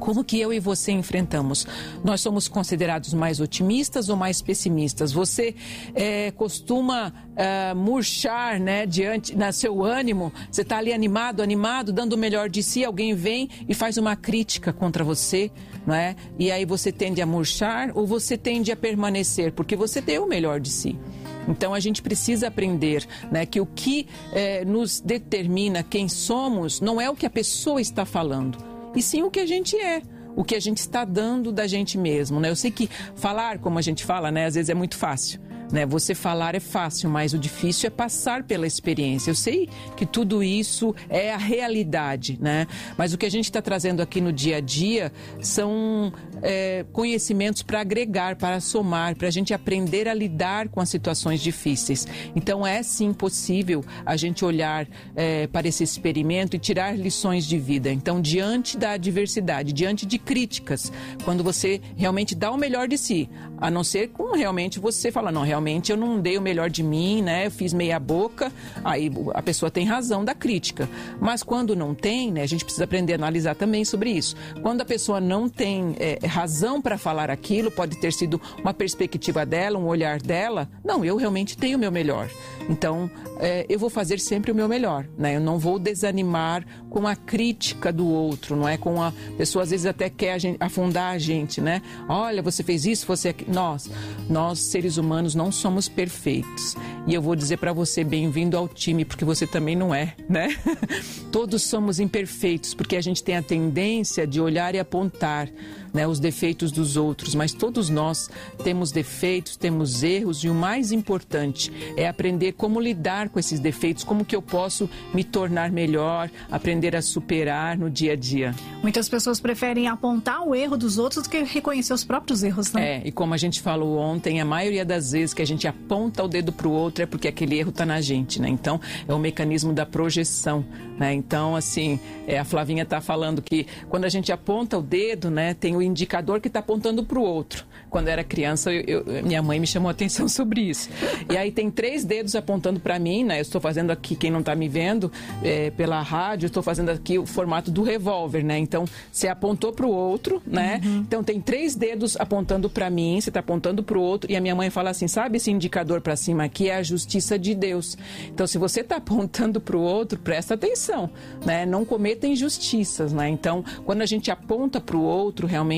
Como que eu e você enfrentamos? Nós somos considerados mais otimistas ou mais pessimistas? Você é, costuma é, murchar, né, diante, na seu ânimo? Você está ali animado, animado, dando o melhor de si, alguém vem e faz uma crítica contra você, não é? E aí você tende a murchar ou você tende a permanecer, porque você deu o melhor de si. Então a gente precisa aprender né, que o que é, nos determina quem somos não é o que a pessoa está falando, e sim o que a gente é o que a gente está dando da gente mesmo, né? Eu sei que falar, como a gente fala, né, às vezes é muito fácil. Né? Você falar é fácil, mas o difícil é passar pela experiência. Eu sei que tudo isso é a realidade, né? Mas o que a gente está trazendo aqui no dia a dia são é, conhecimentos para agregar, para somar, para a gente aprender a lidar com as situações difíceis. Então é sim possível a gente olhar é, para esse experimento e tirar lições de vida. Então, diante da adversidade, diante de críticas, quando você realmente dá o melhor de si, a não ser com realmente você fala, não, realmente realmente eu não dei o melhor de mim, né? Eu fiz meia boca, aí a pessoa tem razão da crítica. Mas quando não tem, né? A gente precisa aprender a analisar também sobre isso. Quando a pessoa não tem é, razão para falar aquilo, pode ter sido uma perspectiva dela, um olhar dela. Não, eu realmente tenho o meu melhor. Então, é, eu vou fazer sempre o meu melhor, né? Eu não vou desanimar com a crítica do outro, não é? Com a pessoa às vezes até quer a gente, afundar a gente, né? Olha, você fez isso, você nós, nós seres humanos não somos perfeitos. E eu vou dizer para você, bem-vindo ao time, porque você também não é, né? Todos somos imperfeitos, porque a gente tem a tendência de olhar e apontar né, os defeitos dos outros, mas todos nós temos defeitos, temos erros e o mais importante é aprender como lidar com esses defeitos, como que eu posso me tornar melhor, aprender a superar no dia a dia. Muitas pessoas preferem apontar o erro dos outros do que reconhecer os próprios erros, né? É, e como a gente falou ontem, a maioria das vezes que a gente aponta o dedo para o outro é porque aquele erro está na gente, né? Então, é o mecanismo da projeção, né? Então, assim, é, a Flavinha está falando que quando a gente aponta o dedo, né, tem o indicador que está apontando para o outro. Quando eu era criança, eu, eu, minha mãe me chamou a atenção sobre isso. E aí tem três dedos apontando para mim, né? Eu estou fazendo aqui, quem não está me vendo é, pela rádio, estou fazendo aqui o formato do revólver, né? Então, você apontou para o outro, né? Uhum. Então, tem três dedos apontando para mim, você está apontando para o outro. E a minha mãe fala assim: sabe esse indicador para cima aqui é a justiça de Deus. Então, se você está apontando para o outro, presta atenção, né? Não cometa injustiças, né? Então, quando a gente aponta para o outro, realmente,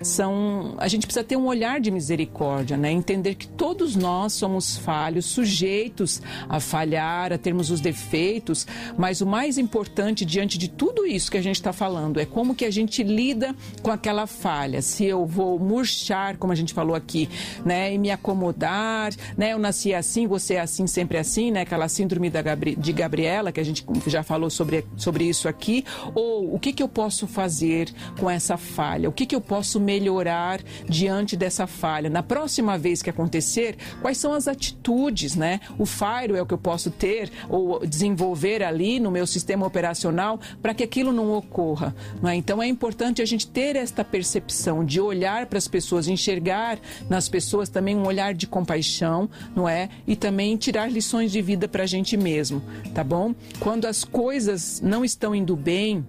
são. A gente precisa ter um olhar de misericórdia, né? Entender que todos nós somos falhos, sujeitos a falhar, a termos os defeitos, mas o mais importante diante de tudo isso que a gente está falando é como que a gente lida com aquela falha. Se eu vou murchar, como a gente falou aqui, né? E me acomodar, né? Eu nasci assim, você é assim, sempre assim, né? Aquela síndrome da Gabri de Gabriela, que a gente já falou sobre, sobre isso aqui. Ou o que, que eu posso fazer com essa falha? O que, que eu posso melhorar diante dessa falha. Na próxima vez que acontecer, quais são as atitudes, né? O fire é o que eu posso ter ou desenvolver ali no meu sistema operacional para que aquilo não ocorra. Não é? Então é importante a gente ter esta percepção de olhar para as pessoas, enxergar nas pessoas também um olhar de compaixão, não é? E também tirar lições de vida para a gente mesmo, tá bom? Quando as coisas não estão indo bem,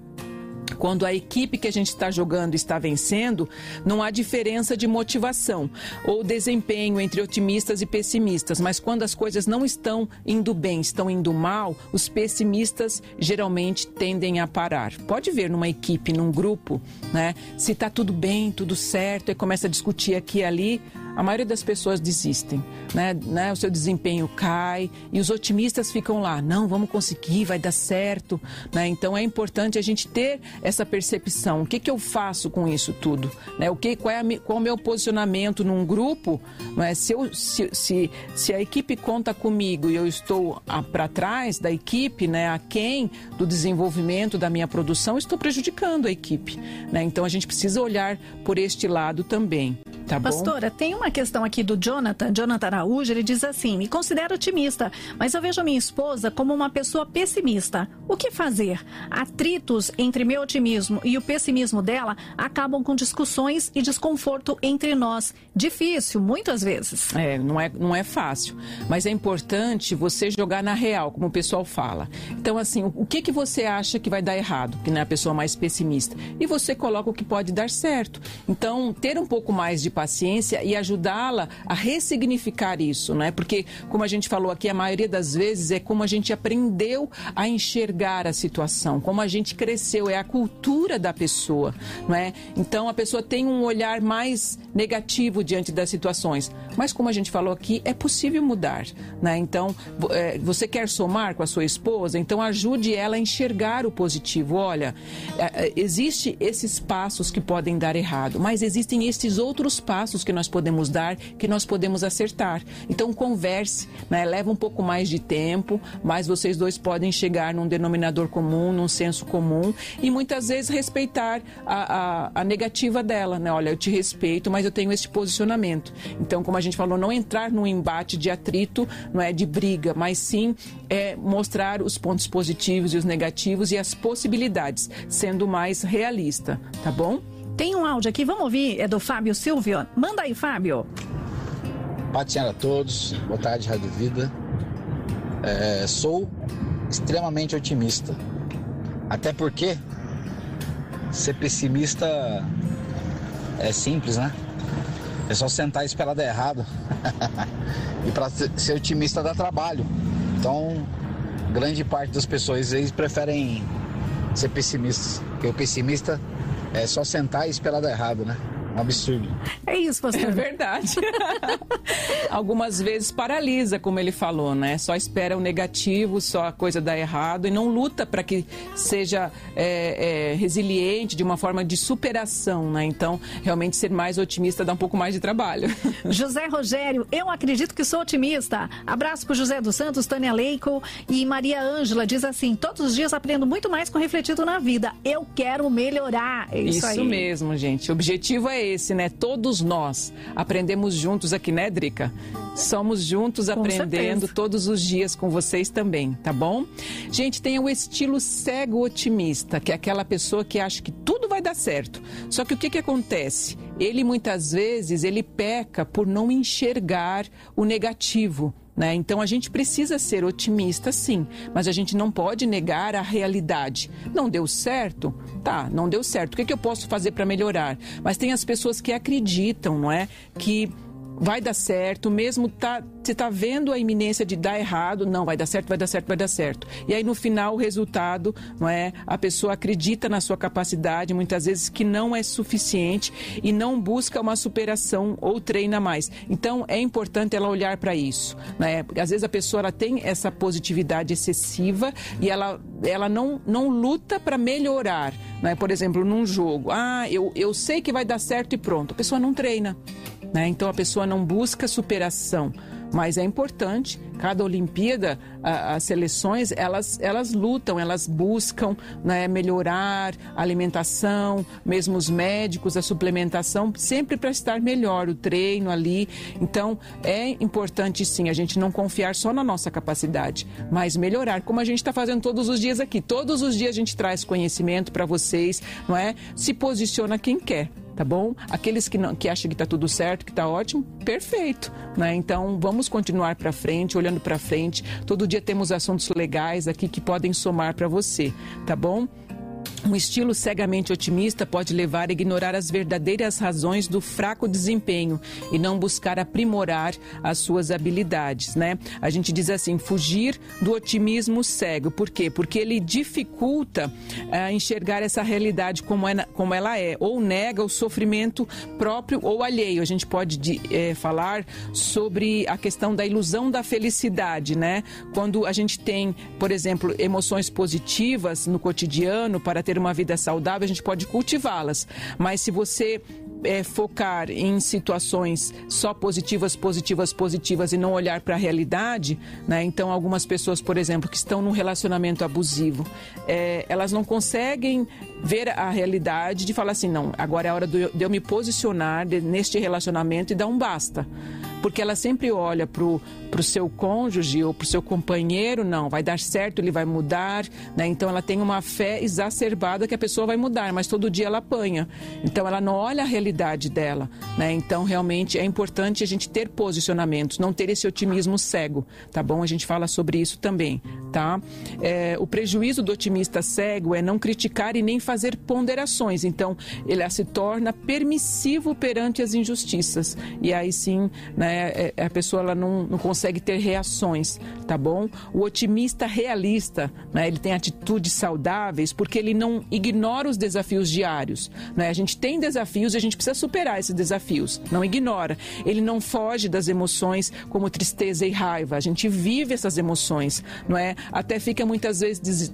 quando a equipe que a gente está jogando está vencendo, não há diferença de motivação ou desempenho entre otimistas e pessimistas, mas quando as coisas não estão indo bem, estão indo mal, os pessimistas geralmente tendem a parar. Pode ver numa equipe, num grupo, né? Se está tudo bem, tudo certo, e começa a discutir aqui e ali, a maioria das pessoas desistem, né? né? O seu desempenho cai e os otimistas ficam lá, não, vamos conseguir, vai dar certo, né? Então é importante a gente ter essa percepção. O que, que eu faço com isso tudo? Né? O que, qual, é a, qual é o meu posicionamento num grupo? Né? Se, eu, se, se, se a equipe conta comigo e eu estou para trás da equipe, né, a quem do desenvolvimento da minha produção, estou prejudicando a equipe. Né? Então a gente precisa olhar por este lado também. Tá Pastora, tem uma questão aqui do Jonathan, Jonathan Araújo, ele diz assim: me considero otimista, mas eu vejo a minha esposa como uma pessoa pessimista. O que fazer? Atritos entre meu otimismo e o pessimismo dela acabam com discussões e desconforto entre nós. Difícil, muitas vezes. É, não é, não é fácil. Mas é importante você jogar na real, como o pessoal fala. Então, assim, o que, que você acha que vai dar errado, que não é a pessoa mais pessimista? E você coloca o que pode dar certo. Então, ter um pouco mais de paciência e ajudá-la a ressignificar isso, não é? Porque, como a gente falou aqui, a maioria das vezes é como a gente aprendeu a enxergar a situação, como a gente cresceu, é a cultura da pessoa, não é? Então, a pessoa tem um olhar mais negativo diante das situações. Mas, como a gente falou aqui, é possível mudar, né? Então, é, você quer somar com a sua esposa, então ajude ela a enxergar o positivo. Olha, é, é, existe esses passos que podem dar errado, mas existem esses outros passos que nós podemos dar, que nós podemos acertar. Então converse, né? leva um pouco mais de tempo, mas vocês dois podem chegar num denominador comum, num senso comum e muitas vezes respeitar a, a, a negativa dela, né? Olha, eu te respeito, mas eu tenho esse posicionamento. Então, como a gente falou, não entrar num embate de atrito, não é de briga, mas sim é, mostrar os pontos positivos e os negativos e as possibilidades, sendo mais realista, tá bom? Tem um áudio aqui, vamos ouvir, é do Fábio Silvio. Manda aí, Fábio. Paz a todos, boa tarde, Rádio Vida. É, sou extremamente otimista. Até porque ser pessimista é simples, né? É só sentar e esperar dar errado. e para ser otimista dá trabalho. Então, grande parte das pessoas eles preferem ser pessimistas. Porque o pessimista é só sentar e esperar dar errado, né? Um absurdo. É isso, pastor. É verdade. Algumas vezes paralisa, como ele falou, né? Só espera o negativo, só a coisa dar errado e não luta para que seja é, é, resiliente de uma forma de superação, né? Então, realmente ser mais otimista dá um pouco mais de trabalho. José Rogério, eu acredito que sou otimista. Abraço para José dos Santos, Tânia Leico e Maria Ângela. Diz assim: todos os dias aprendo muito mais com refletido na vida. Eu quero melhorar. É isso, isso mesmo, gente. O objetivo é esse, né? Todos nós aprendemos juntos aqui, né, Drica? Somos juntos com aprendendo certeza. todos os dias com vocês também, tá bom? Gente, tem o estilo cego otimista, que é aquela pessoa que acha que tudo vai dar certo. Só que o que, que acontece? Ele muitas vezes ele peca por não enxergar o negativo. Né? Então a gente precisa ser otimista, sim, mas a gente não pode negar a realidade. Não deu certo? Tá, não deu certo. O que, é que eu posso fazer para melhorar? Mas tem as pessoas que acreditam, não é? Que vai dar certo, mesmo tá, você está vendo a iminência de dar errado, não, vai dar certo, vai dar certo, vai dar certo. E aí no final o resultado, não é? A pessoa acredita na sua capacidade, muitas vezes que não é suficiente e não busca uma superação ou treina mais. Então é importante ela olhar para isso, né? Porque às vezes a pessoa ela tem essa positividade excessiva e ela ela não não luta para melhorar, né? Por exemplo, num jogo, ah, eu, eu sei que vai dar certo e pronto. A pessoa não treina. Né? Então a pessoa não busca superação. Mas é importante, cada Olimpíada, as seleções, elas, elas lutam, elas buscam né, melhorar a alimentação, mesmo os médicos, a suplementação, sempre para estar melhor, o treino ali. Então, é importante sim a gente não confiar só na nossa capacidade, mas melhorar, como a gente está fazendo todos os dias aqui. Todos os dias a gente traz conhecimento para vocês, não é? Se posiciona quem quer tá bom? Aqueles que, não, que acham que está tudo certo, que está ótimo, perfeito, né? Então vamos continuar para frente, olhando para frente. Todo dia temos assuntos legais aqui que podem somar para você, tá bom? Um estilo cegamente otimista pode levar a ignorar as verdadeiras razões do fraco desempenho e não buscar aprimorar as suas habilidades, né? A gente diz assim, fugir do otimismo cego. Por quê? Porque ele dificulta uh, enxergar essa realidade como, é, como ela é, ou nega o sofrimento próprio ou alheio. A gente pode de, é, falar sobre a questão da ilusão da felicidade, né? Quando a gente tem, por exemplo, emoções positivas no cotidiano para ter ter uma vida saudável, a gente pode cultivá-las. Mas se você é, focar em situações só positivas, positivas, positivas e não olhar para a realidade, né? Então, algumas pessoas, por exemplo, que estão num relacionamento abusivo, é, elas não conseguem ver a realidade de falar assim, não, agora é a hora de eu me posicionar neste relacionamento e dar um basta porque ela sempre olha para o seu cônjuge ou para o seu companheiro, não, vai dar certo, ele vai mudar, né? Então ela tem uma fé exacerbada que a pessoa vai mudar, mas todo dia ela apanha. Então ela não olha a realidade dela, né? Então realmente é importante a gente ter posicionamentos, não ter esse otimismo cego, tá bom? A gente fala sobre isso também, tá? É, o prejuízo do otimista cego é não criticar e nem fazer ponderações. Então ele se torna permissivo perante as injustiças e aí sim, né? É, é, a pessoa ela não, não consegue ter reações, tá bom? O otimista realista, né, ele tem atitudes saudáveis porque ele não ignora os desafios diários. Né? A gente tem desafios e a gente precisa superar esses desafios, não ignora. Ele não foge das emoções como tristeza e raiva. A gente vive essas emoções, não é? Até fica muitas vezes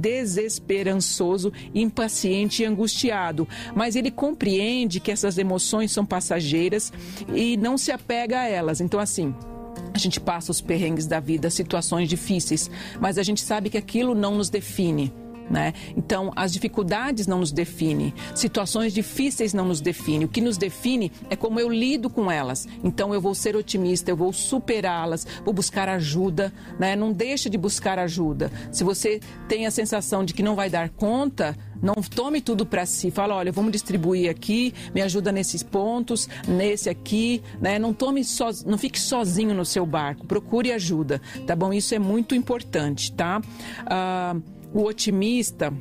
desesperançoso, impaciente e angustiado. Mas ele compreende que essas emoções são passageiras e não se apega a elas. Então, assim, a gente passa os perrengues da vida, situações difíceis, mas a gente sabe que aquilo não nos define. Né? Então, as dificuldades não nos definem, situações difíceis não nos definem. O que nos define é como eu lido com elas. Então, eu vou ser otimista, eu vou superá-las, vou buscar ajuda. Né? Não deixe de buscar ajuda. Se você tem a sensação de que não vai dar conta, não tome tudo para si. Fala, olha, vamos distribuir aqui, me ajuda nesses pontos, nesse aqui, né? Não tome so, não fique sozinho no seu barco. Procure ajuda, tá bom? Isso é muito importante, tá? Ah, o otimista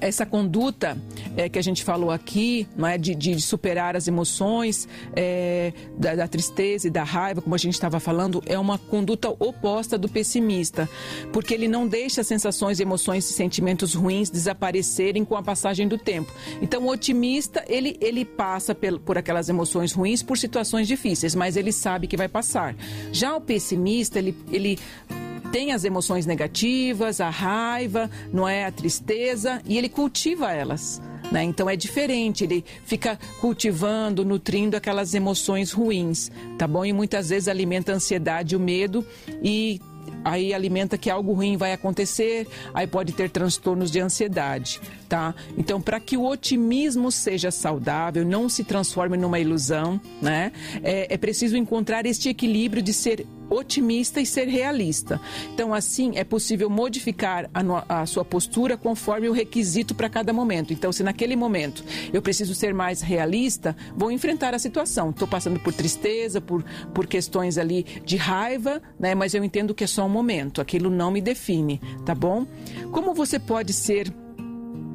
essa conduta é, que a gente falou aqui, não é, de, de superar as emoções é, da, da, tristeza e da raiva, como a gente estava falando, é uma conduta oposta do pessimista, porque ele não deixa sensações, emoções e sentimentos ruins desaparecerem com a passagem do tempo. Então, o otimista ele ele passa por, por aquelas emoções ruins por situações difíceis, mas ele sabe que vai passar. Já o pessimista ele ele tem as emoções negativas, a raiva, não é a tristeza, e ele cultiva elas. Né? Então é diferente, ele fica cultivando, nutrindo aquelas emoções ruins, tá bom? E muitas vezes alimenta a ansiedade, o medo e aí alimenta que algo ruim vai acontecer, aí pode ter transtornos de ansiedade, tá? Então, para que o otimismo seja saudável, não se transforme numa ilusão, né? É, é preciso encontrar este equilíbrio de ser otimista e ser realista. Então, assim, é possível modificar a, a sua postura conforme o requisito para cada momento. Então, se naquele momento eu preciso ser mais realista, vou enfrentar a situação. Estou passando por tristeza, por, por questões ali de raiva, né? mas eu entendo que é só um momento, aquilo não me define, tá bom? Como você pode ser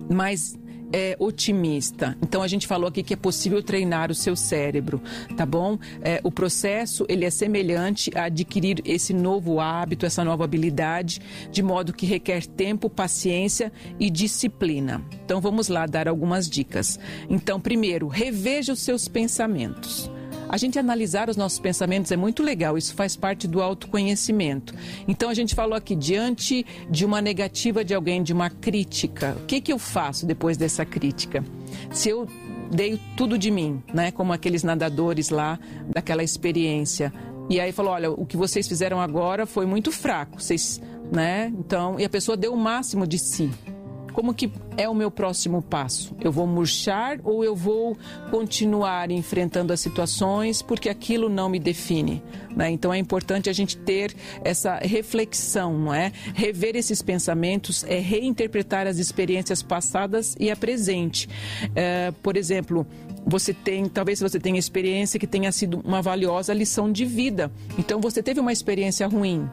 mais é, otimista. Então a gente falou aqui que é possível treinar o seu cérebro, tá bom? É, o processo ele é semelhante a adquirir esse novo hábito, essa nova habilidade, de modo que requer tempo, paciência e disciplina. Então vamos lá dar algumas dicas. Então primeiro reveja os seus pensamentos. A gente analisar os nossos pensamentos é muito legal, isso faz parte do autoconhecimento. Então a gente falou aqui, diante de uma negativa de alguém, de uma crítica, o que, que eu faço depois dessa crítica? Se eu dei tudo de mim, né? Como aqueles nadadores lá daquela experiência. E aí falou, olha, o que vocês fizeram agora foi muito fraco, vocês, né? Então, e a pessoa deu o máximo de si. Como que é o meu próximo passo? Eu vou murchar ou eu vou continuar enfrentando as situações porque aquilo não me define? Né? Então é importante a gente ter essa reflexão, não é? Rever esses pensamentos é reinterpretar as experiências passadas e a presente. É, por exemplo, você tem, talvez você tenha experiência que tenha sido uma valiosa lição de vida. Então você teve uma experiência ruim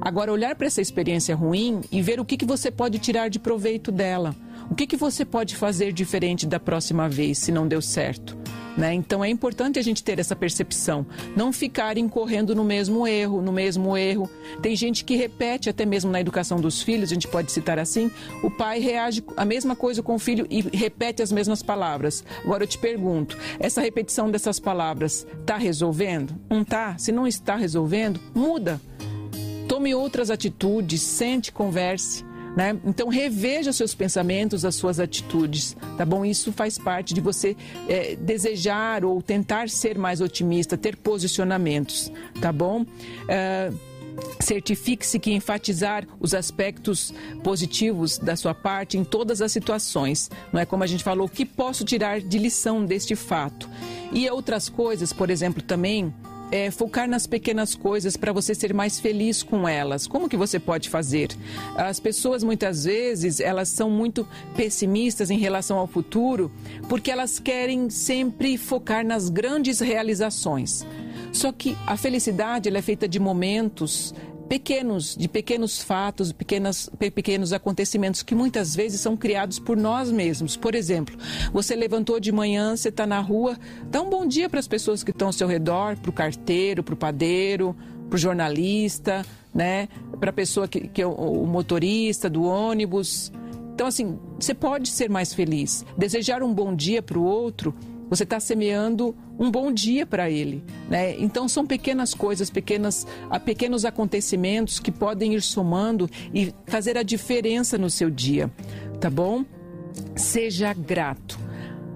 Agora, olhar para essa experiência ruim e ver o que, que você pode tirar de proveito dela. O que, que você pode fazer diferente da próxima vez, se não deu certo? Né? Então é importante a gente ter essa percepção, não ficar incorrendo no mesmo erro, no mesmo erro. Tem gente que repete até mesmo na educação dos filhos, a gente pode citar assim, o pai reage a mesma coisa com o filho e repete as mesmas palavras. Agora eu te pergunto, essa repetição dessas palavras está resolvendo? Não está? Se não está resolvendo, muda. Tome outras atitudes, sente, converse. Né? Então reveja seus pensamentos, as suas atitudes, tá bom? Isso faz parte de você é, desejar ou tentar ser mais otimista, ter posicionamentos, tá bom? É, Certifique-se que enfatizar os aspectos positivos da sua parte em todas as situações. Não é como a gente falou, o que posso tirar de lição deste fato? E outras coisas, por exemplo, também é, focar nas pequenas coisas para você ser mais feliz com elas. Como que você pode fazer? As pessoas muitas vezes elas são muito pessimistas em relação ao futuro porque elas querem sempre focar nas grandes realizações. Só que a felicidade ela é feita de momentos pequenos, de pequenos fatos, pequenas, pequenos acontecimentos que muitas vezes são criados por nós mesmos. Por exemplo, você levantou de manhã, você está na rua, dá um bom dia para as pessoas que estão ao seu redor, para o carteiro, para o padeiro, para o jornalista, né? para a pessoa que, que é o motorista do ônibus. Então, assim, você pode ser mais feliz. Desejar um bom dia para o outro você está semeando um bom dia para ele. Né? Então, são pequenas coisas, pequenas, pequenos acontecimentos que podem ir somando e fazer a diferença no seu dia. Tá bom? Seja grato.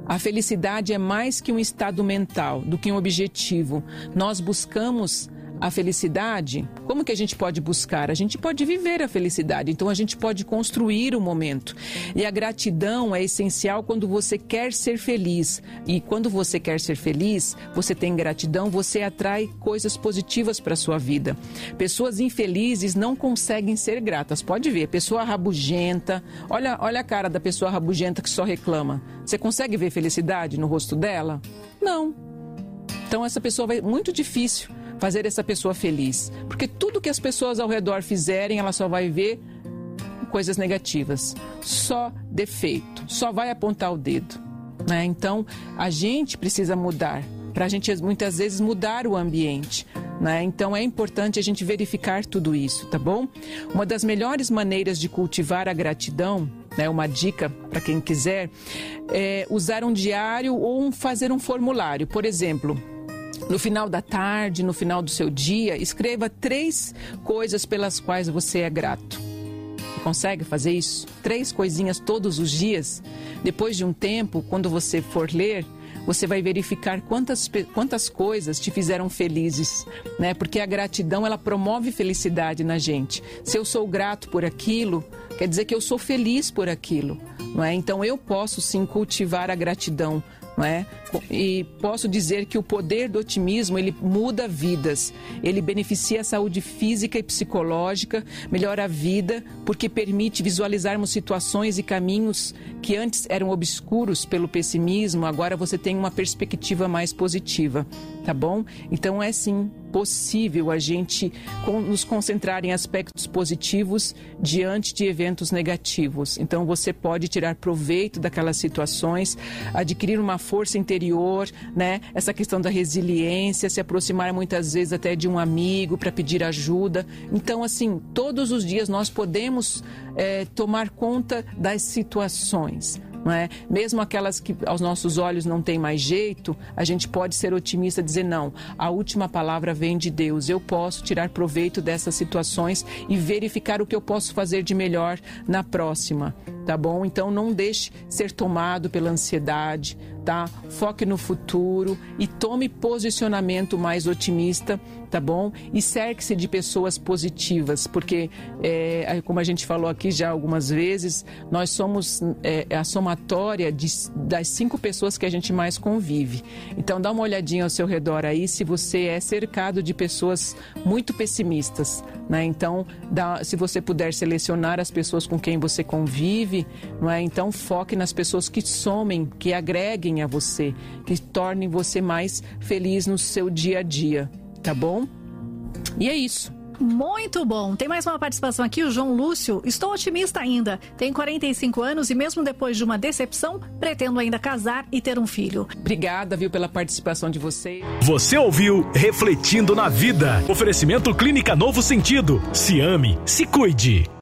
A felicidade é mais que um estado mental, do que um objetivo. Nós buscamos a felicidade, como que a gente pode buscar? A gente pode viver a felicidade, então a gente pode construir o momento. E a gratidão é essencial quando você quer ser feliz. E quando você quer ser feliz, você tem gratidão, você atrai coisas positivas para a sua vida. Pessoas infelizes não conseguem ser gratas. Pode ver, pessoa rabugenta. Olha, olha a cara da pessoa rabugenta que só reclama. Você consegue ver felicidade no rosto dela? Não. Então essa pessoa vai muito difícil fazer essa pessoa feliz. Porque tudo que as pessoas ao redor fizerem, ela só vai ver coisas negativas, só defeito, só vai apontar o dedo. Né? Então, a gente precisa mudar, para a gente muitas vezes mudar o ambiente. Né? Então, é importante a gente verificar tudo isso, tá bom? Uma das melhores maneiras de cultivar a gratidão né, uma dica para quem quiser, é usar um diário ou um, fazer um formulário. Por exemplo, no final da tarde, no final do seu dia, escreva três coisas pelas quais você é grato. Consegue fazer isso? Três coisinhas todos os dias? Depois de um tempo, quando você for ler, você vai verificar quantas, quantas coisas te fizeram felizes, né? Porque a gratidão, ela promove felicidade na gente. Se eu sou grato por aquilo, quer dizer que eu sou feliz por aquilo, não é? Então eu posso sim cultivar a gratidão não é? E posso dizer que o poder do otimismo ele muda vidas, ele beneficia a saúde física e psicológica, melhora a vida porque permite visualizarmos situações e caminhos que antes eram obscuros pelo pessimismo, agora você tem uma perspectiva mais positiva, tá bom? Então é sim possível a gente nos concentrar em aspectos positivos diante de eventos negativos. Então você pode tirar proveito daquelas situações, adquirir uma força interior, né? Essa questão da resiliência, se aproximar muitas vezes até de um amigo para pedir ajuda. Então, assim, todos os dias nós podemos é, tomar conta das situações não é? Mesmo aquelas que aos nossos olhos não tem mais jeito, a gente pode ser otimista e dizer não, a última palavra vem de Deus. Eu posso tirar proveito dessas situações e verificar o que eu posso fazer de melhor na próxima, tá bom? Então não deixe ser tomado pela ansiedade, tá? Foque no futuro e tome posicionamento mais otimista, tá bom? E cerque-se de pessoas positivas, porque, é, como a gente falou aqui já algumas vezes, nós somos é, a somatória de, das cinco pessoas que a gente mais convive. Então, dá uma olhadinha ao seu redor aí se você é cercado de pessoas muito pessimistas, né? Então, dá, se você puder selecionar as pessoas com quem você convive, não é? Então, foque nas pessoas que somem, que agreguem a você, que tornem você mais feliz no seu dia a dia, tá bom? E é isso. Muito bom. Tem mais uma participação aqui, o João Lúcio. Estou otimista ainda. Tenho 45 anos e mesmo depois de uma decepção, pretendo ainda casar e ter um filho. Obrigada, viu, pela participação de vocês. Você ouviu Refletindo na Vida. Oferecimento Clínica Novo Sentido. Se ame, se cuide.